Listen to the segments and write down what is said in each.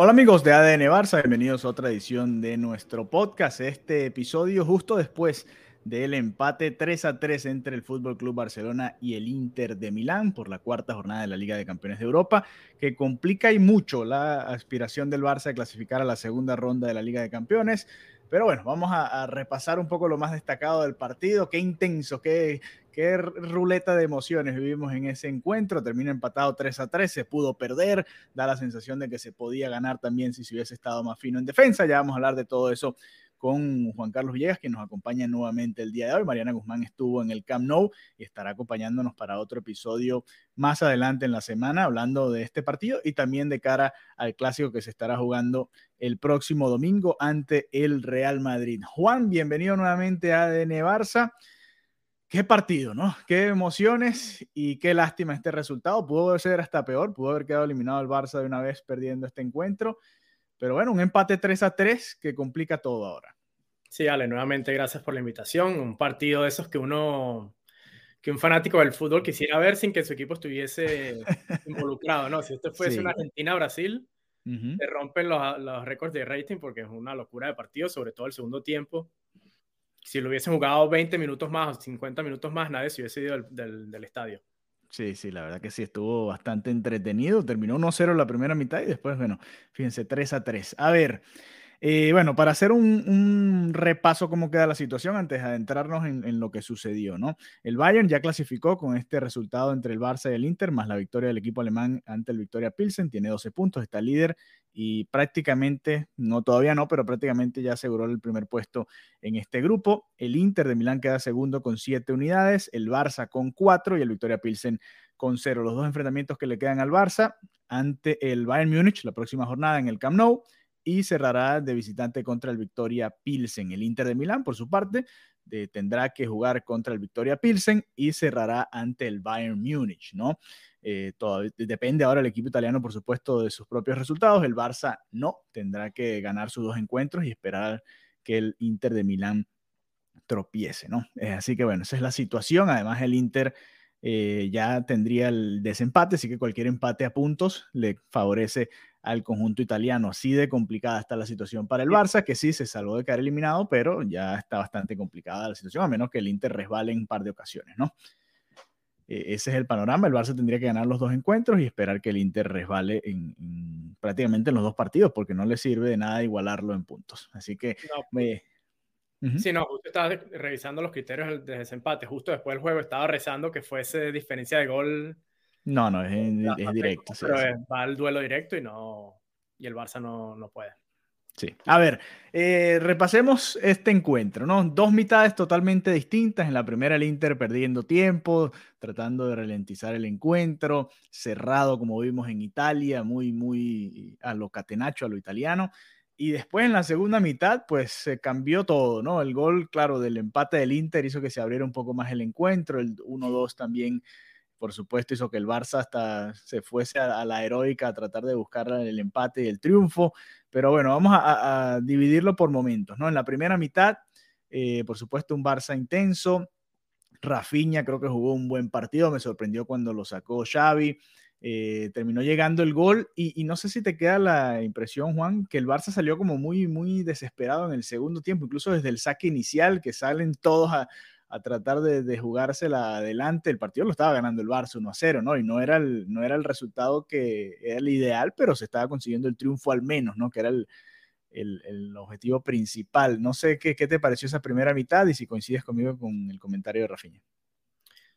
Hola amigos de ADN Barça, bienvenidos a otra edición de nuestro podcast. Este episodio justo después del empate 3 a 3 entre el Fútbol Club Barcelona y el Inter de Milán por la cuarta jornada de la Liga de Campeones de Europa, que complica y mucho la aspiración del Barça a clasificar a la segunda ronda de la Liga de Campeones. Pero bueno, vamos a, repasar un poco lo más destacado del partido. Qué intenso, qué, qué ruleta de emociones vivimos en ese encuentro. Termina empatado 3 a 3, se pudo perder, da la sensación de que se podía ganar también si se hubiese estado más fino en defensa. Ya vamos a hablar de todo eso con Juan Carlos Villegas, que nos acompaña nuevamente el día de hoy. Mariana Guzmán estuvo en el Camp Nou y estará acompañándonos para otro episodio más adelante en la semana, hablando de este partido y también de cara al clásico que se estará jugando el próximo domingo ante el Real Madrid. Juan, bienvenido nuevamente a ADN Barça. Qué partido, ¿no? Qué emociones y qué lástima este resultado. Pudo ser hasta peor, pudo haber quedado eliminado el Barça de una vez perdiendo este encuentro. Pero bueno, un empate 3 a 3 que complica todo ahora. Sí, Ale, nuevamente gracias por la invitación. Un partido de esos que uno, que un fanático del fútbol quisiera ver sin que su equipo estuviese involucrado, ¿no? Si esto fuese Sí. una Argentina-Brasil, Ujú. se rompen los, los récords de rating porque es una locura de partido, sobre todo el segundo tiempo. Si lo hubiesen jugado 20 minutos más o 50 minutos más, nadie se hubiese ido del, del- del estadio. Sí, sí, la verdad que sí, estuvo bastante entretenido. Terminó 1-0 la primera mitad y después, bueno, fíjense, 3 a 3. A ver, eh, bueno, para hacer un, repaso cómo queda la situación antes de adentrarnos en, en lo que sucedió, ¿no? El Bayern ya clasificó con este resultado entre el Barça y el Inter, más la victoria del equipo alemán ante el Victoria Pilsen, tiene 12 puntos, está líder y prácticamente, no todavía no, pero prácticamente ya aseguró el primer puesto en este grupo. El Inter de Milán queda segundo con 7 unidades, el Barça con 4 y el Victoria Pilsen con 0. Los dos enfrentamientos que le quedan al Barça ante el Bayern Múnich la próxima jornada en el Camp Nou y cerrará de visitante contra el Victoria Pilsen. El Inter de Milán, por su parte, de- tendrá que jugar contra el Victoria Pilsen y cerrará ante el Bayern Múnich, ¿no? Eh, depende ahora el equipo italiano, por supuesto, de sus propios resultados. El Barça no, tendrá que ganar sus dos encuentros y esperar que el Inter de Milán tropiece, ¿no? Eh, así que bueno, esa es la situación. Además, el Inter eh, ya tendría el desempate, así que cualquier empate a puntos le favorece al conjunto italiano. Así de complicada está la situación para el Barça, que sí se salvó de caer eliminado, pero ya está bastante complicada la situación, a menos que el Inter resbale en un par de ocasiones, ¿no? Eh, ese es el panorama. El Barça tendría que ganar los dos encuentros y esperar que el Inter resbale en, en prácticamente en los dos partidos, porque no le sirve de nada igualarlo en puntos. Así que No, me, Ujú. Sí, no, justo estaba revisando los criterios de desempate. Justo después del juego estaba rezando que fuese diferencia de gol. No, no, es, es bastante directo. sí, pero sí. va al duelo directo y no. Y el Barça no, no puede. Sí. A ver, eh, repasemos este encuentro, ¿no? Dos mitades totalmente distintas. En la primera, el Inter perdiendo tiempo, tratando de ralentizar el encuentro, cerrado como vimos en Italia, muy, muy a lo catenaccio, a lo italiano. Y después en la segunda mitad, pues se cambió todo, ¿no? El gol, claro, del empate del Inter hizo que se abriera un poco más el encuentro. El 1-2 también, por supuesto, hizo que el Barça hasta se fuese a, la heroica a tratar de buscar el empate y el triunfo. Pero bueno, vamos a dividirlo por momentos, ¿no? En la primera mitad, eh, por supuesto, un Barça intenso. Rafinha creo que jugó un buen partido, me sorprendió cuando lo sacó Xavi. eh, terminó llegando el gol y, y no sé si te queda la impresión, Juan, que el Barça salió como muy, muy desesperado en el segundo tiempo, incluso desde el saque inicial, que salen todos a, a tratar de, de jugársela adelante. El partido lo estaba ganando el Barça 1 a 0, ¿no? Y no era, el, no era el resultado que era el ideal, pero se estaba consiguiendo el triunfo al menos, ¿no? Que era el, el, el objetivo principal. No sé qué, qué te pareció esa primera mitad y si coincides conmigo con el comentario de Rafinha.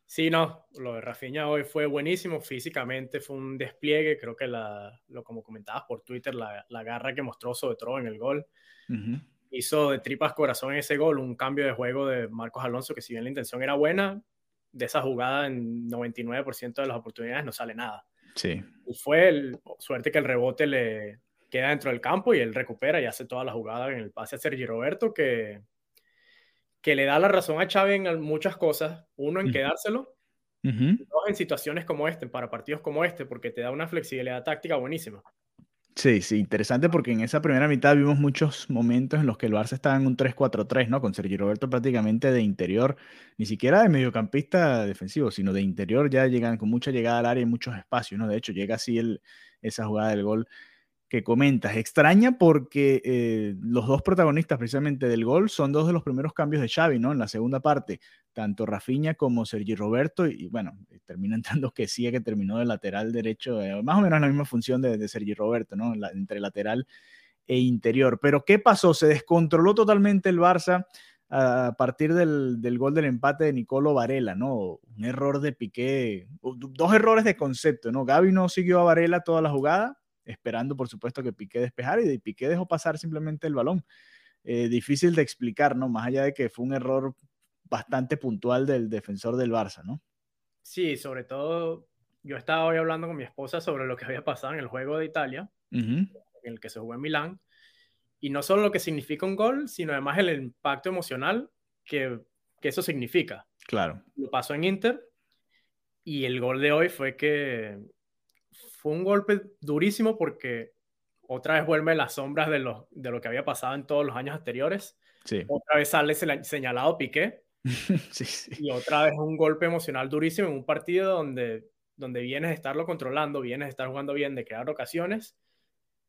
Sí, no, lo de Rafinha hoy fue buenísimo, físicamente fue un despliegue, creo que la, lo como comentabas por Twitter, la, la garra que mostró sobre todo en el gol. Uh -huh. Hizo de tripas corazón ese gol, un cambio de juego de Marcos Alonso, que si bien la intención era buena, de esa jugada en 99% de las oportunidades no sale nada. Sí. Y fue el, suerte que el rebote le queda dentro del campo y él recupera y hace toda la jugada en el pase a Sergi Roberto que, que le da la razón a Xavi en muchas cosas. Uno, en quedárselo. Dos, en situaciones como este, para partidos como este, porque te da una flexibilidad táctica buenísima. Sí, sí, interesante porque en esa primera mitad vimos muchos momentos en los que el Barça estaba en un 3-4-3, ¿no? Con Sergio Roberto prácticamente de interior, ni siquiera de mediocampista defensivo, sino de interior, ya llegan con mucha llegada al área y muchos espacios, ¿no? De hecho, llega así esa jugada del gol que comentas. Extraña porque eh, los dos protagonistas precisamente del gol son dos de los primeros cambios de Xavi, ¿no? En la segunda parte, tanto Rafinha como Sergi Roberto, y, bueno, termina entrando que sí, que terminó de lateral derecho, eh, más o menos la misma función de, de Sergi Roberto, ¿no? entre lateral e interior. Pero ¿qué pasó? Se descontroló totalmente el Barça a partir del, del, gol del empate de Nicolo Varela, ¿no? Un error de Piqué, dos errores de concepto, ¿no? Gaby no siguió a Varela toda la jugada, esperando por supuesto que Piqué despejara y Piqué dejó pasar simplemente el balón. Eh, difícil de explicar, ¿no? Más allá de que fue un error bastante puntual del defensor del Barça, ¿no? Sí, sobre todo yo estaba hoy hablando con mi esposa sobre lo que había pasado en el juego de Italia, en el que se jugó en Milán, y no solo lo que significa un gol, sino además el impacto emocional que, que eso significa. Claro. Lo pasó en Inter y el gol de hoy fue que fue un golpe durísimo porque otra vez vuelve las sombras de lo, de lo que había pasado en todos los años anteriores. Sí. Otra vez sale señalado Piqué. sí, sí. Y otra vez un golpe emocional durísimo en un partido donde, donde vienes de estarlo controlando, vienes de estar jugando bien, de crear ocasiones.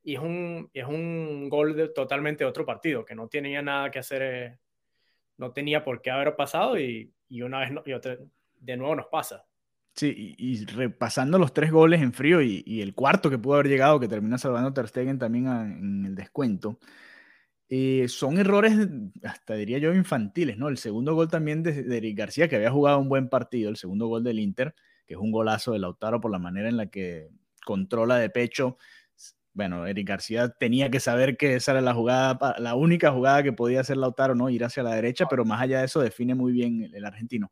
Y es un, es un gol de totalmente otro partido, que no tenía nada que hacer, eh, no tenía por qué haber pasado y, y una vez y otra, de nuevo nos pasa. Sí, y, repasando los tres goles en frío y, el cuarto que pudo haber llegado, que termina salvando Ter Stegen también en el descuento, eh, son errores, hasta diría yo, infantiles, ¿no? El segundo gol también de, de, Eric García, que había jugado un buen partido, el segundo gol del Inter, que es un golazo de Lautaro por la manera en la que controla de pecho. Bueno, Eric García tenía que saber que esa era la jugada, la única jugada que podía hacer Lautaro, ¿no? Ir hacia la derecha, pero más allá de eso define muy bien el argentino.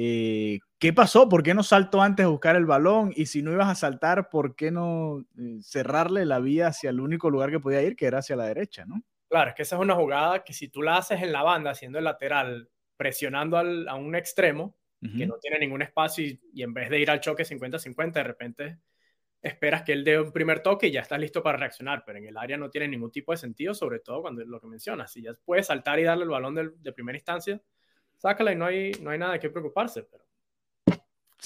Eh, ¿Qué pasó? ¿Por qué no saltó antes a buscar el balón? Y si no ibas a saltar, ¿por qué no eh, cerrarle la vía hacia el único lugar que podía ir, que era hacia la derecha, ¿no? Claro, es que esa es una jugada que si tú la haces en la banda, haciendo el lateral, presionando a un extremo, que no tiene ningún espacio, y, en vez de ir al choque 50-50, de repente esperas que él dé un primer toque y ya estás listo para reaccionar, pero en el área no tiene ningún tipo de sentido, sobre todo cuando lo que mencionas, si ya puedes saltar y darle el balón de primera instancia, sácala y no hay, no hay nada de qué preocuparse. Pero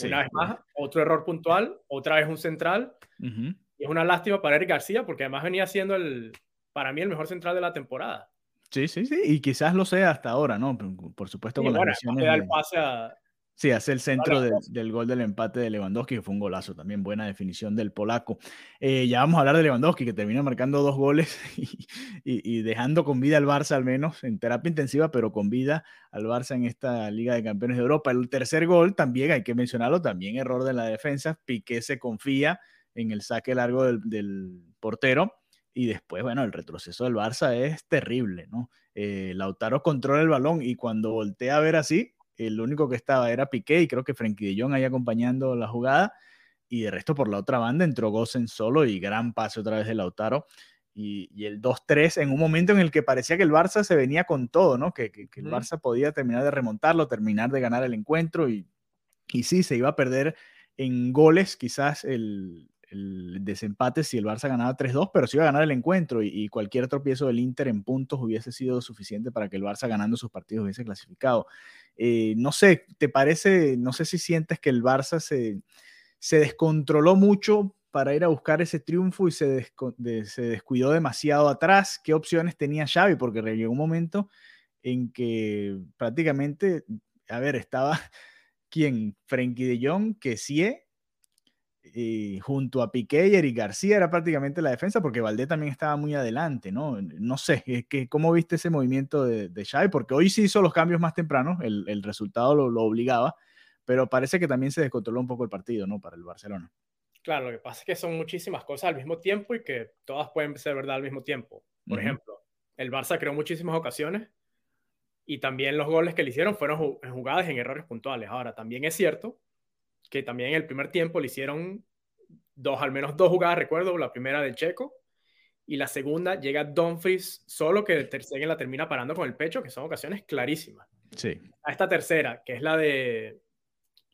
una vez más, otro error puntual, otra vez un central. Y es una lástima para Eric García porque además venía siendo el, para mí el mejor central de la temporada. Sí, sí, sí, y quizás lo sea hasta ahora, ¿no? Por supuesto, con las lesiones. el pase a, Sí, hace el centro del gol del empate de Lewandowski, que fue un golazo también, buena definición del polaco. Eh, ya vamos a hablar de Lewandowski, que termina marcando dos goles y, dejando con vida al Barça al menos, en terapia intensiva, pero con vida al Barça en esta Liga de Campeones de Europa. El tercer gol también, hay que mencionarlo, también error de la defensa. Piqué se confía en el saque largo del, portero y después, bueno, el retroceso del Barça es terrible, ¿no? Eh, Lautaro controla el balón y cuando voltea a ver así, el único que estaba era Piqué y creo que Frenkie de Jong ahí acompañando la jugada. Y de resto, por la otra banda, entró Gosen solo y gran pase otra vez de Lautaro. Y, el 2-3 en un momento en el que parecía que el Barça se venía con todo, ¿no? Que, que, el Barça podía terminar de remontarlo, terminar de ganar el encuentro. Y, y sí, se iba a perder en goles quizás el, el desempate si el Barça ganaba 3-2, pero sí iba a ganar el encuentro y, y, cualquier tropiezo del Inter en puntos hubiese sido suficiente para que el Barça ganando sus partidos hubiese clasificado. Eh, no sé, ¿te parece, no sé si sientes que el Barça se, se descontroló mucho para ir a buscar ese triunfo y se, se descuidó demasiado atrás? ¿Qué opciones tenía Xavi? Porque llegó un momento en que prácticamente, a ver, estaba quien, Frenkie de Jong, que sí eh, junto a Piqué y Eric García era prácticamente la defensa porque Valdé también estaba muy adelante, ¿no? No sé, que, ¿cómo viste ese movimiento de, de Xavi? Porque hoy sí hizo los cambios más tempranos, el, el resultado lo, lo, obligaba, pero parece que también se descontroló un poco el partido, ¿no? Para el Barcelona. Claro, lo que pasa es que son muchísimas cosas al mismo tiempo y que todas pueden ser verdad al mismo tiempo. Por ejemplo, el Barça creó muchísimas ocasiones y también los goles que le hicieron fueron jugadas en errores puntuales. Ahora, también es cierto que también en el primer tiempo le hicieron dos, al menos dos jugadas, recuerdo, la primera de Checo y la segunda llega Dumfries solo que Ter la termina parando con el pecho, que son ocasiones clarísimas. Sí. A esta tercera, que es la de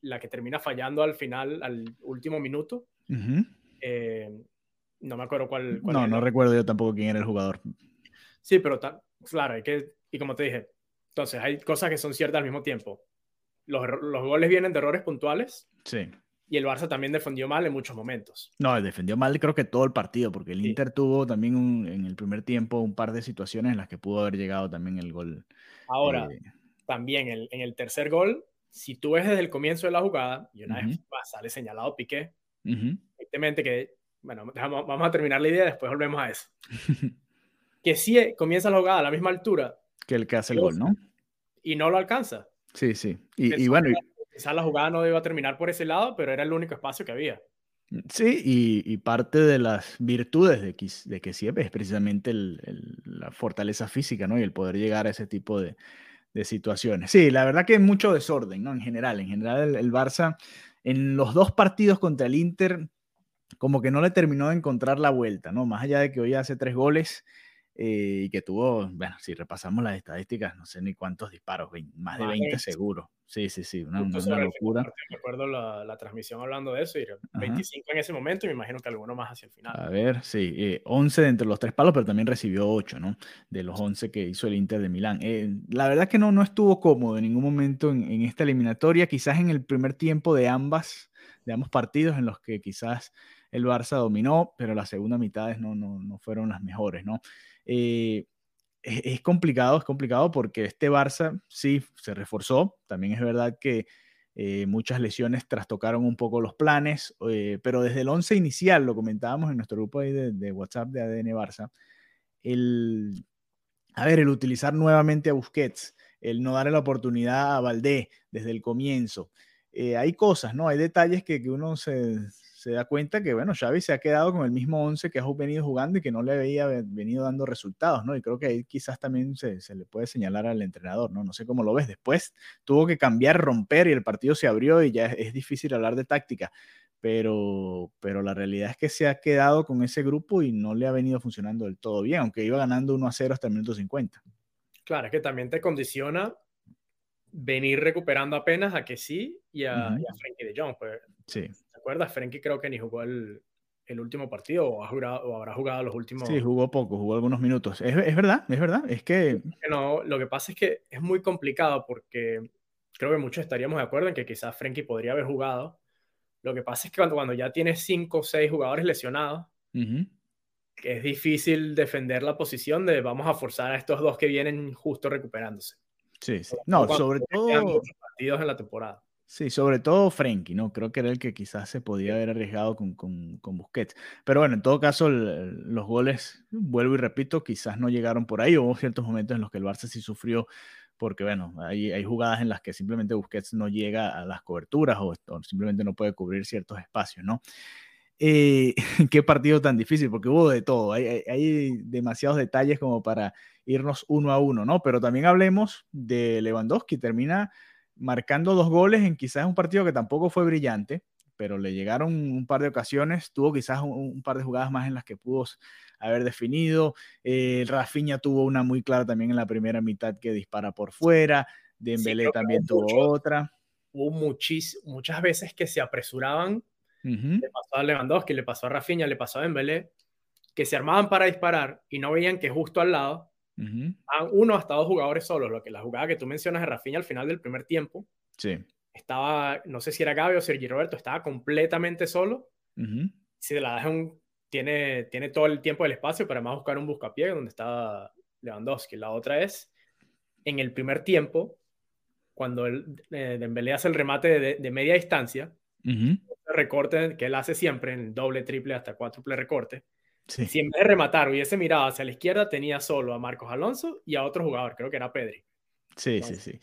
la que termina fallando al final, al último minuto. Eh, no me acuerdo cuál. no, no recuerdo yo tampoco quién era el jugador. Sí, pero claro, hay que, y como te dije, entonces hay cosas que son ciertas al mismo tiempo. Los, los goles vienen de errores puntuales. Sí. Y el Barça también defendió mal en muchos momentos. No, defendió mal creo que todo el partido, porque el Inter tuvo también en el primer tiempo un par de situaciones en las que pudo haber llegado también el gol. Ahora, eh, también en el tercer gol, si tú ves desde el comienzo de la jugada, y una vez sale señalado Piqué, evidentemente que, bueno, vamos a terminar la idea, después volvemos a eso. que si comienza la jugada a la misma altura. Que el que hace el gol, ¿no? Y no lo alcanza. Sí, sí. Y, y bueno. Quizás la jugada no iba a terminar por ese lado, pero era el único espacio que había. Sí, y, parte de las virtudes de, de que siempre es precisamente la fortaleza física, ¿no? Y el poder llegar a ese tipo de, situaciones. Sí, la verdad que es mucho desorden, ¿no? En general, en general el, Barça en los dos partidos contra el Inter como que no le terminó de encontrar la vuelta, ¿no? Más allá de que hoy hace tres goles, eh, y que tuvo, bueno, si repasamos las estadísticas, no sé ni cuántos disparos, más de 20 seguro. Sí, sí, sí, una, locura. Recuerdo la, la, transmisión hablando de eso, y 25 en ese momento y me imagino que alguno más hacia el final. A ver, sí, eh, 11 de entre los tres palos, pero también recibió 8, ¿no? De los 11 que hizo el Inter de Milán. Eh, la verdad que no, no estuvo cómodo en ningún momento en, en, esta eliminatoria, quizás en el primer tiempo de ambas, de ambos partidos en los que quizás el Barça dominó, pero las segundas mitades no, no, no fueron las mejores, ¿no? Eh, es, complicado, es complicado porque este Barça sí se reforzó. También es verdad que eh, muchas lesiones trastocaron un poco los planes, eh, pero desde el 11 inicial, lo comentábamos en nuestro grupo ahí de, WhatsApp de ADN Barça, el, a ver, el utilizar nuevamente a Busquets, el no darle la oportunidad a Valdé desde el comienzo. hay cosas, ¿no? Hay detalles que, que uno se, se da cuenta que, bueno, Xavi se ha quedado con el mismo 11 que ha venido jugando y que no le había venido dando resultados, ¿no? Y creo que ahí quizás también se, le puede señalar al entrenador, ¿no? No sé cómo lo ves. Después tuvo que cambiar, romper y el partido se abrió y ya es, difícil hablar de táctica, pero, pero la realidad es que se ha quedado con ese grupo y no le ha venido funcionando del todo bien, aunque iba ganando 1 a 0 hasta el minuto 50. Claro, es que también te condiciona venir recuperando apenas a que sí y a, Frankie de Jong. Pues, sí acuerdas? Frenkie creo que ni jugó el, el último partido o, ha jugado, o habrá jugado los últimos. Sí, jugó poco, jugó algunos minutos. Es, es verdad, es verdad. Es que. No, lo que pasa es que es muy complicado porque creo que muchos estaríamos de acuerdo en que quizás Frenkie podría haber jugado. Lo que pasa es que cuando, cuando ya tienes cinco o seis jugadores lesionados, es difícil defender la posición de vamos a forzar a estos dos que vienen justo recuperándose. Sí, sí. No, sobre todo. partidos en la temporada. Sí, sobre todo Frenkie, ¿no? Creo que era el que quizás se podía haber arriesgado con, con, con Busquets. Pero bueno, en todo caso, los goles, vuelvo y repito, quizás no llegaron por ahí. Hubo ciertos momentos en los que el Barça sí sufrió, porque bueno, hay, hay jugadas en las que simplemente Busquets no llega a las coberturas o, simplemente no puede cubrir ciertos espacios, ¿no? Eh, qué partido tan difícil, porque hubo de todo. Hay, hay, hay, demasiados detalles como para irnos uno a uno, ¿no? Pero también hablemos de Lewandowski. Termina marcando dos goles en quizás un partido que tampoco fue brillante, pero le llegaron un par de ocasiones, tuvo quizás un, par de jugadas más en las que pudo haber definido. Eh, Rafinha tuvo una muy clara también en la primera mitad que dispara por fuera, Dembélé también tuvo otra. Hubo muchas veces que se apresuraban, le pasó a Lewandowski, le pasó a Rafinha, le pasó a Dembélé, que se armaban para disparar y no veían que justo al lado uno hasta dos jugadores solos, lo que la jugada que tú mencionas de Rafinha al final del primer tiempo. Sí. Estaba, no sé si era Gaby o Sergi Roberto, estaba completamente solo. Si la dejan, tiene, tiene todo el tiempo del espacio para más buscar un buscapié donde estaba Lewandowski. La otra es, en el primer tiempo, cuando el, eh, Dembélé hace el remate de, media distancia, el recorte que él hace siempre, en doble, triple, hasta cuádruple recorte, si en vez de rematar hubiese mirado hacia la izquierda, tenía solo a Marcos Alonso y a otro jugador, creo que era Pedri. Sí, sí, sí.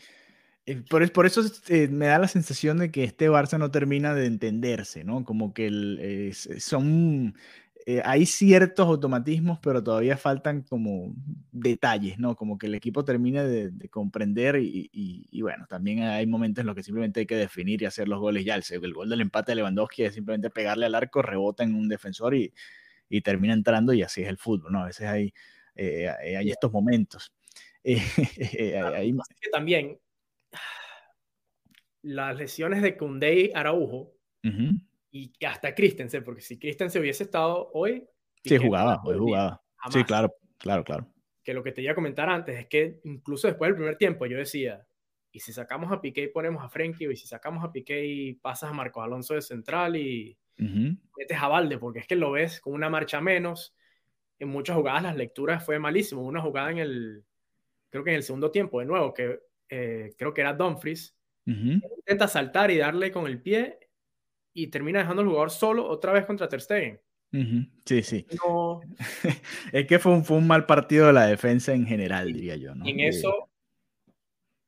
Eh, por, por eso eh, me da la sensación de que este Barça no termina de entenderse, ¿no? Como que el, son eh, hay ciertos automatismos, pero todavía faltan como detalles, ¿no? Como que el equipo termine de, comprender y, bueno, también hay momentos en los que simplemente hay que definir y hacer los goles ya. El, el gol del empate de Lewandowski es simplemente pegarle al arco, rebota en un defensor y, termina entrando y así es el fútbol, ¿no? A veces hay, eh, hay estos momentos. Eh, también las lesiones de Koundé y Araujo y hasta Christensen, porque si Christensen hubiese estado hoy... Sí, jugaba, hoy jugaba. Sí, claro, claro, claro. Que lo que te iba a comentar antes es que incluso después del primer tiempo yo decía, y si sacamos a Piqué y ponemos a Frenkie, y si sacamos a Piqué y pasas a Marcos Alonso de central y metes a Valde, porque es que lo ves con una marcha menos. En muchas jugadas las lecturas fue malísimo. Una jugada en el, creo que en el segundo tiempo, de nuevo, que eh, creo que era Dumfries, intenta saltar y darle con el pie y termina dejando al jugador solo otra vez contra Ter Stegen. Sí, sí. es que fue un, fue un, mal partido de la defensa en general, diría yo. en eso,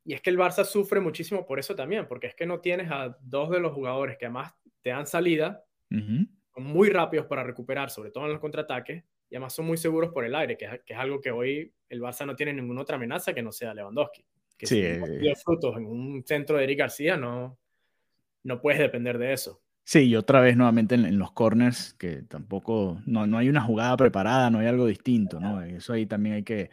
y es que el Barça sufre muchísimo por eso también, porque es que no tienes a dos de los jugadores que además te dan salida, son muy rápidos para recuperar, sobre todo en los contraataques, y además son muy seguros por el aire, que es, que es algo que hoy el Barça no tiene ninguna otra amenaza que no sea Lewandowski. Que sí, si eh, frutos en un centro de Eric García, no, no puedes depender de eso. Sí, y otra vez nuevamente en, los corners, que tampoco, no, no, hay una jugada preparada, no hay algo distinto, ¿no? Eso ahí también hay que,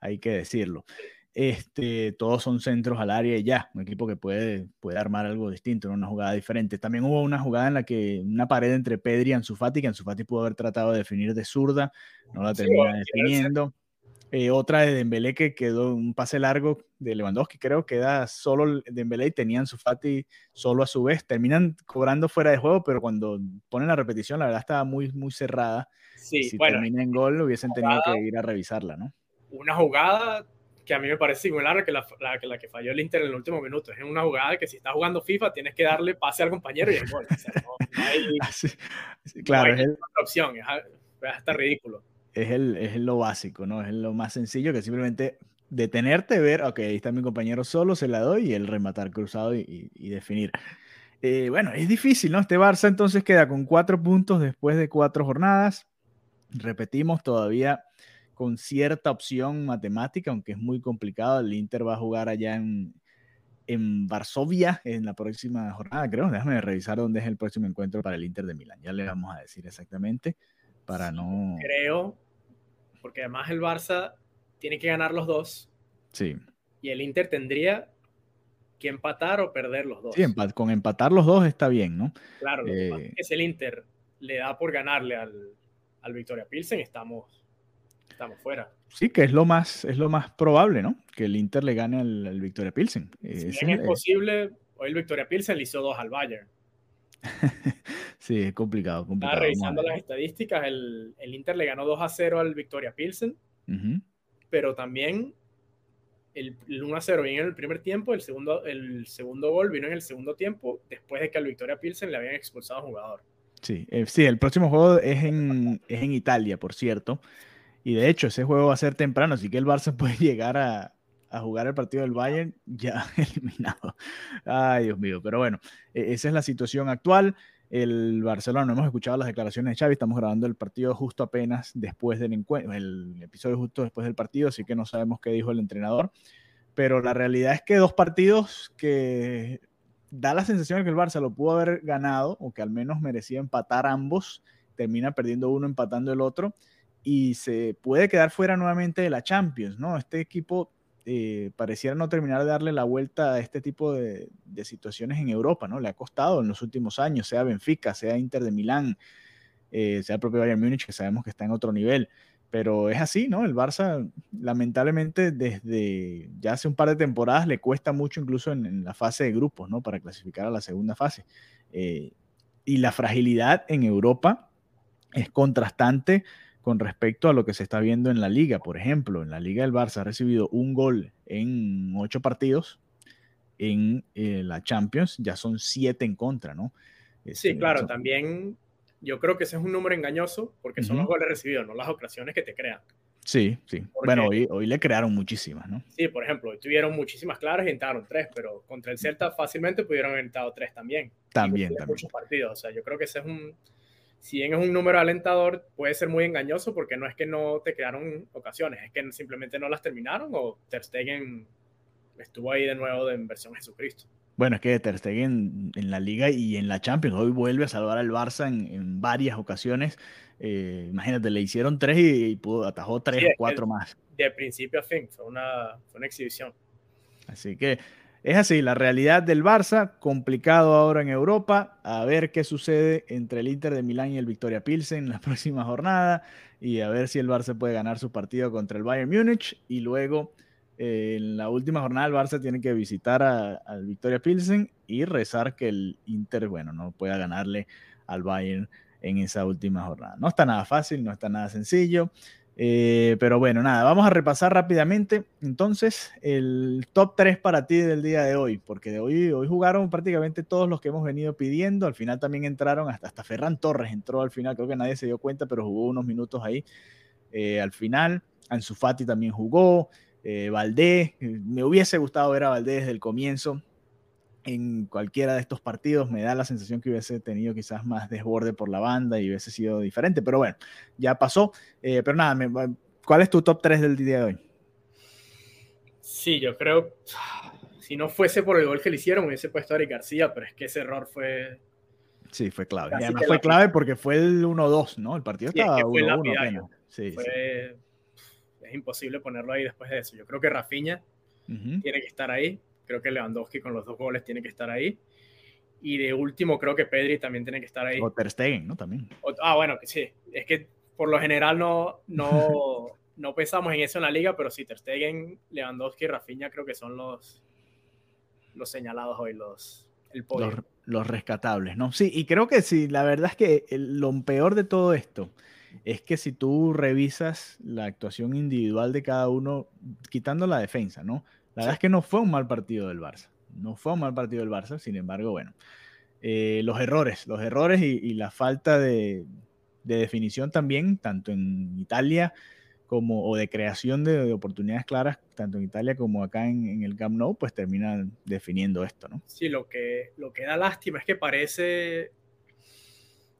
hay que decirlo. Este, todos son centros al área y ya, un equipo que puede, puede armar algo distinto, una jugada diferente. También hubo una jugada en la que una pared entre Pedri y Ansu Fati, que Ansu Fati pudo haber tratado de definir de zurda, no la termina definiendo. Eh, otra de Dembélé que quedó un pase largo de Lewandowski, creo, queda solo Dembélé y tenían su Fati solo a su vez. Terminan cobrando fuera de juego, pero cuando ponen la repetición, la verdad estaba muy, muy cerrada. Sí, si termina en gol, hubiesen tenido que ir a revisarla, ¿no? Una jugada que a mí me parece similar que la, que la que falló el Inter en el último minuto. Es una jugada que si estás jugando FIFA tienes que darle pase al compañero y el gol. no, hay, claro, es otra opción. Es, hasta ridículo es, el, es lo básico, ¿no? Es lo más sencillo que simplemente detenerte, ver, ok, ahí está mi compañero solo, se la doy y el rematar cruzado y, definir. Eh, bueno, es difícil, ¿no? Este Barça entonces queda con cuatro puntos después de cuatro jornadas. Repetimos todavía con cierta opción matemática, aunque es muy complicado. El Inter va a jugar allá en, en Varsovia en la próxima jornada, creo. Déjame revisar dónde es el próximo encuentro para el Inter de Milán. Ya le vamos a decir exactamente para no. Creo, porque además el Barça tiene que ganar los dos. Sí. Y el Inter tendría que empatar o perder los dos. Sí, con empatar los dos está bien, ¿no? Claro, lo eh, es el Inter le da por ganarle al, al Victoria Pilsen, estamos, estamos fuera. Sí, que es lo más, es lo más probable, ¿no? Que el Inter le gane al, Victoria Pilsen. Si es, es posible, hoy el Victoria Pilsen le hizo dos al Bayern. sí, es complicado. complicado. revisando las estadísticas, el, el, Inter le ganó 2 a 0 al Victoria Pilsen, pero también el, 1 a 0 vino en el primer tiempo, el segundo, el segundo gol vino en el segundo tiempo, después de que al Victoria Pilsen le habían expulsado a un jugador. Sí, eh, sí, el próximo juego es en, es en Italia, por cierto. Y de hecho, ese juego va a ser temprano, así que el Barça puede llegar a, jugar el partido del Bayern ya eliminado. Ay, Dios mío. Pero bueno, e-, esa es la situación actual. El Barcelona, no hemos escuchado las declaraciones de Xavi, estamos grabando el partido justo apenas después del encuentro, el episodio justo después del partido, así que no sabemos qué dijo el entrenador. Pero la realidad es que dos partidos que da la sensación de que el Barça lo pudo haber ganado, o que al menos merecía empatar ambos, termina perdiendo uno, empatando el otro, y se puede quedar fuera nuevamente de la Champions, ¿no? Este equipo eh, pareciera no terminar de darle la vuelta a este tipo de, situaciones en Europa, ¿no? Le ha costado en los últimos años, sea Benfica, sea Inter de Milán, eh, sea el propio Bayern Múnich, que sabemos que está en otro nivel. Pero es así, ¿no? El Barça, lamentablemente, desde ya hace un par de temporadas le cuesta mucho incluso en, la fase de grupos, ¿no? Para clasificar a la segunda fase. Eh, y la fragilidad en Europa es contrastante con respecto a lo que se está viendo en la liga. Por ejemplo, en la liga del Barça ha recibido un gol en ocho partidos. En eh, la Champions ya son siete en contra, ¿no? sí, este, claro, también yo creo que ese es un número engañoso porque son los goles recibidos, no las ocasiones que te crean. Sí, sí. bueno, hoy, hoy le crearon muchísimas, ¿no? Sí, por ejemplo, hoy tuvieron muchísimas claras y entraron tres, pero contra el Celta fácilmente pudieron haber entrado tres también. También, también. Muchos partidos, o sea, yo creo que ese es un, si bien es un número alentador, puede ser muy engañoso porque no es que no te quedaron ocasiones, es que simplemente no las terminaron o Ter Stegen estuvo ahí de nuevo de versión Jesucristo. Bueno, es que Ter Stegen en la Liga y en la Champions hoy vuelve a salvar al Barça en, varias ocasiones. Eh, imagínate, le hicieron tres y, pudo, atajó tres o cuatro más. De principio a fin, fue una, fue una exhibición. Así que es así, la realidad del Barça, complicado ahora en Europa, a ver qué sucede entre el Inter de Milán y el Victoria Pilsen en la próxima jornada y a ver si el Barça puede ganar su partido contra el Bayern Múnich y luego eh, en la última jornada el Barça tiene que visitar al Victoria Pilsen y rezar que el Inter, bueno, no pueda ganarle al Bayern en esa última jornada. No está nada fácil, no está nada sencillo. Eh, pero bueno, nada, vamos a repasar rápidamente entonces el top 3 para ti del día de hoy, porque de hoy, hoy jugaron prácticamente todos los que hemos venido pidiendo, al final también entraron, hasta, hasta Ferran Torres entró al final, creo que nadie se dio cuenta, pero jugó unos minutos ahí eh, al final, Ansu Fati también jugó, eh, Valdés, me hubiese gustado ver a Valdés desde el comienzo, en cualquiera de estos partidos me da la sensación que hubiese tenido quizás más desborde por la banda y hubiese sido diferente, pero bueno, ya pasó. Eh, pero nada, ¿cuál es tu top 3 del día de hoy? Sí, yo creo, si no fuese por el gol que le hicieron, hubiese puesto a Eric García, pero es que ese error fue... Sí, fue clave. Y además fue clave porque fue el 1-2, ¿no? El partido estaba 1-1 Sí, Es imposible ponerlo ahí después de eso. Yo creo que Rafinha tiene que estar ahí Creo que Lewandowski con los dos goles tiene que estar ahí. Y de último, creo que Pedri también tiene que estar ahí. O Ter Stegen, ¿no? También. ah, bueno, sí. Es que por lo general no, no, no pensamos en eso en la liga, pero sí, Ter Stegen, Lewandowski y Rafinha creo que son los, los señalados hoy, los, el Los, los, rescatables, ¿no? Sí, y creo que sí, la verdad es que lo peor de todo esto es que si tú revisas la actuación individual de cada uno, quitando la defensa, ¿no? La verdad es que no fue un mal partido del Barça. No fue un mal partido del Barça, sin embargo, bueno, eh, los errores, los errores y, la falta de, definición también, tanto en Italia como, o de creación de, oportunidades claras, tanto en Italia como acá en, el Camp Nou, pues terminan definiendo esto, ¿no? Sí, lo que, lo que da lástima es que parece,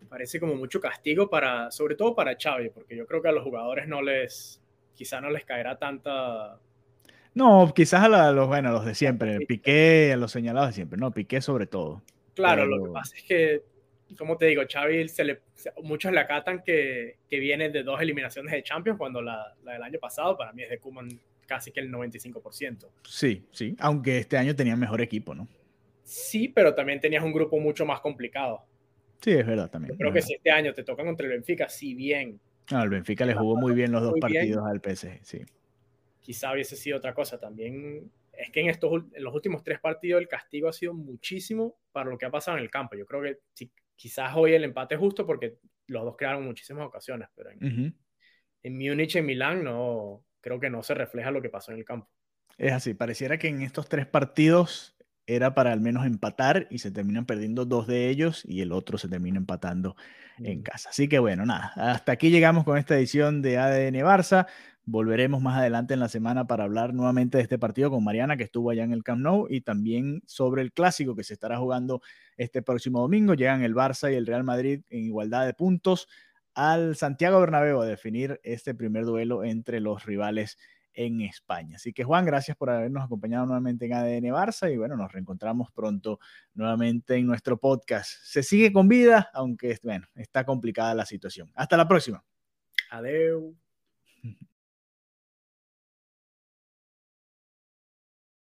parece como mucho castigo para, sobre todo para Xavi, porque yo creo que a los jugadores no les, quizá no les caerá tanta no, quizás a, los, bueno, los de siempre, Piqué, a los señalados de siempre, no, Piqué sobre todo. Claro, lo que pasa es que, como te digo, Xavi, se le, muchos le acatan que, que viene de dos eliminaciones de Champions, cuando la, la del año pasado para mí es de Kuman casi que el 95%. Sí, sí, aunque este año tenía mejor equipo, ¿no? Sí, pero también tenías un grupo mucho más complicado. Sí, es verdad también. creo que si este año te tocan contra el Benfica, si bien. No, el Benfica le jugó muy bien los dos partidos al PSG, sí quizá hubiese sido otra cosa. También es que en, estos, en los últimos tres partidos el castigo ha sido muchísimo para lo que ha pasado en el campo. Yo creo que quizás hoy el empate es justo porque los dos crearon muchísimas ocasiones, pero en, en Múnich, en Milán, no, creo que no se refleja lo que pasó en el campo. Es así, pareciera que en estos tres partidos era para al menos empatar y se terminan perdiendo dos de ellos y el otro se termina empatando en casa. Así que bueno, nada, hasta aquí llegamos con esta edición de ADN Barça. Volveremos más adelante en la semana para hablar nuevamente de este partido con Mariana, que estuvo allá en el Camp Nou, y también sobre el clásico que se estará jugando este próximo domingo. Llegan el Barça y el Real Madrid en igualdad de puntos al Santiago Bernabéu a definir este primer duelo entre los rivales en España. Así que Juan, gracias por habernos acompañado nuevamente en ADN Barça y bueno, nos reencontramos pronto nuevamente en nuestro podcast. Se sigue con vida, aunque bueno, está complicada la situación. Hasta la próxima. Adiós.